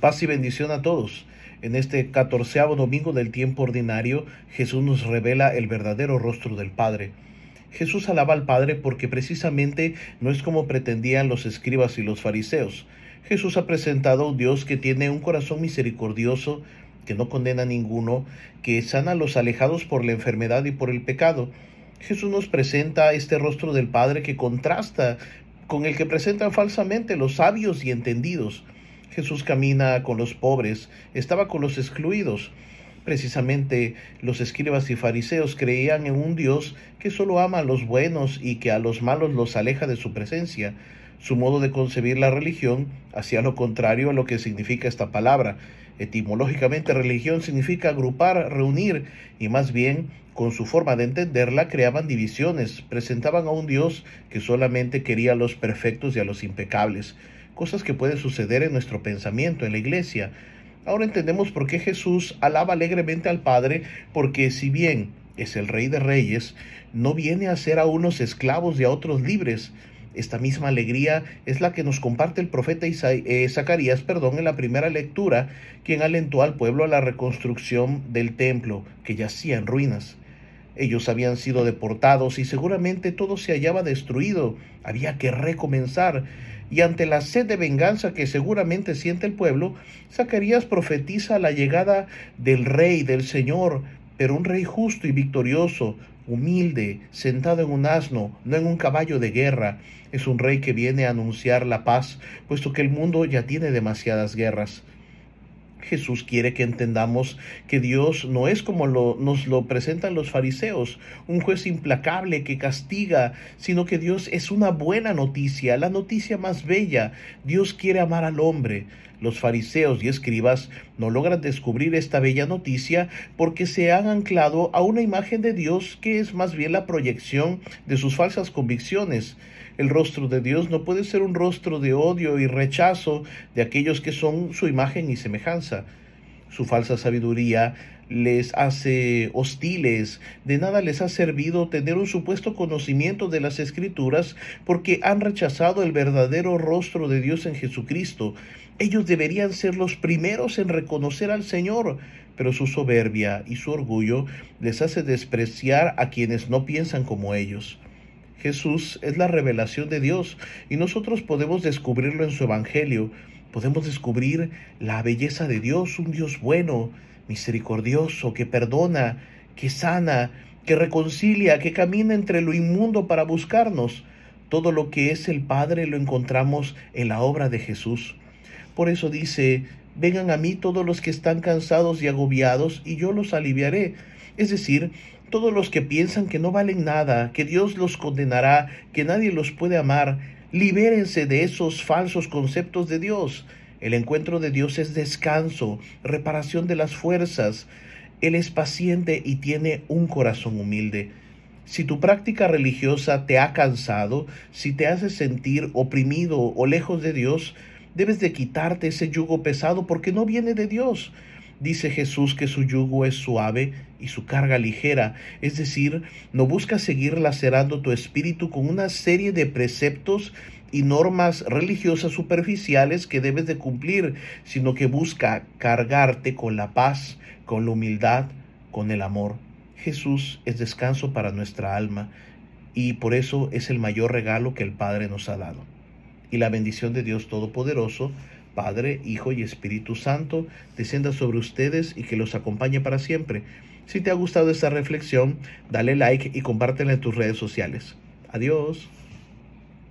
Paz y bendición a todos. En este catorceavo domingo del tiempo ordinario, Jesús nos revela el verdadero rostro del Padre. Jesús alaba al Padre porque precisamente no es como pretendían los escribas y los fariseos. Jesús ha presentado a un Dios que tiene un corazón misericordioso, que no condena a ninguno, que sana a los alejados por la enfermedad y por el pecado. Jesús nos presenta este rostro del Padre que contrasta con el que presentan falsamente los sabios y entendidos. Jesús camina con los pobres, estaba con los excluidos. Precisamente los escribas y fariseos creían en un Dios que solo ama a los buenos y que a los malos los aleja de su presencia. Su modo de concebir la religión hacía lo contrario a lo que significa esta palabra. Etimológicamente religión significa agrupar, reunir, y más bien, con su forma de entenderla, creaban divisiones, presentaban a un Dios que solamente quería a los perfectos y a los impecables cosas que pueden suceder en nuestro pensamiento, en la iglesia. Ahora entendemos por qué Jesús alaba alegremente al Padre, porque si bien es el Rey de Reyes, no viene a ser a unos esclavos y a otros libres. Esta misma alegría es la que nos comparte el profeta eh, Zacarías perdón, en la primera lectura, quien alentó al pueblo a la reconstrucción del templo, que yacía en ruinas. Ellos habían sido deportados y seguramente todo se hallaba destruido. Había que recomenzar y ante la sed de venganza que seguramente siente el pueblo, Zacarías profetiza la llegada del rey, del Señor, pero un rey justo y victorioso, humilde, sentado en un asno, no en un caballo de guerra. Es un rey que viene a anunciar la paz, puesto que el mundo ya tiene demasiadas guerras. Jesús quiere que entendamos que Dios no es como nos lo presentan los fariseos, un juez implacable que castiga, sino que Dios es una buena noticia, la noticia más bella. Dios quiere amar al hombre. Los fariseos y escribas no logran descubrir esta bella noticia porque se han anclado a una imagen de Dios que es más bien la proyección de sus falsas convicciones. El rostro de Dios no puede ser un rostro de odio y rechazo de aquellos que son su imagen y semejanza. Su falsa sabiduría les hace hostiles, de nada les ha servido tener un supuesto conocimiento de las escrituras porque han rechazado el verdadero rostro de Dios en Jesucristo. Ellos deberían ser los primeros en reconocer al Señor, pero su soberbia y su orgullo les hace despreciar a quienes no piensan como ellos. Jesús es la revelación de Dios y nosotros podemos descubrirlo en su Evangelio. Podemos descubrir la belleza de Dios, un Dios bueno, misericordioso, que perdona, que sana, que reconcilia, que camina entre lo inmundo para buscarnos. Todo lo que es el Padre lo encontramos en la obra de Jesús. Por eso dice, vengan a mí todos los que están cansados y agobiados, y yo los aliviaré. Es decir, todos los que piensan que no valen nada, que Dios los condenará, que nadie los puede amar, libérense de esos falsos conceptos de Dios. El encuentro de Dios es descanso, reparación de las fuerzas. Él es paciente y tiene un corazón humilde. Si tu práctica religiosa te ha cansado, si te hace sentir oprimido o lejos de Dios, debes de quitarte ese yugo pesado porque no viene de Dios. Dice Jesús que su yugo es suave y su carga ligera, es decir, no busca seguir lacerando tu espíritu con una serie de preceptos y normas religiosas superficiales que debes de cumplir, sino que busca cargarte con la paz, con la humildad, con el amor. Jesús es descanso para nuestra alma y por eso es el mayor regalo que el Padre nos ha dado. Y la bendición de Dios Todopoderoso, Padre, Hijo y Espíritu Santo, descienda sobre ustedes y que los acompañe para siempre. Si te ha gustado esta reflexión, dale like y compártela en tus redes sociales. Adiós.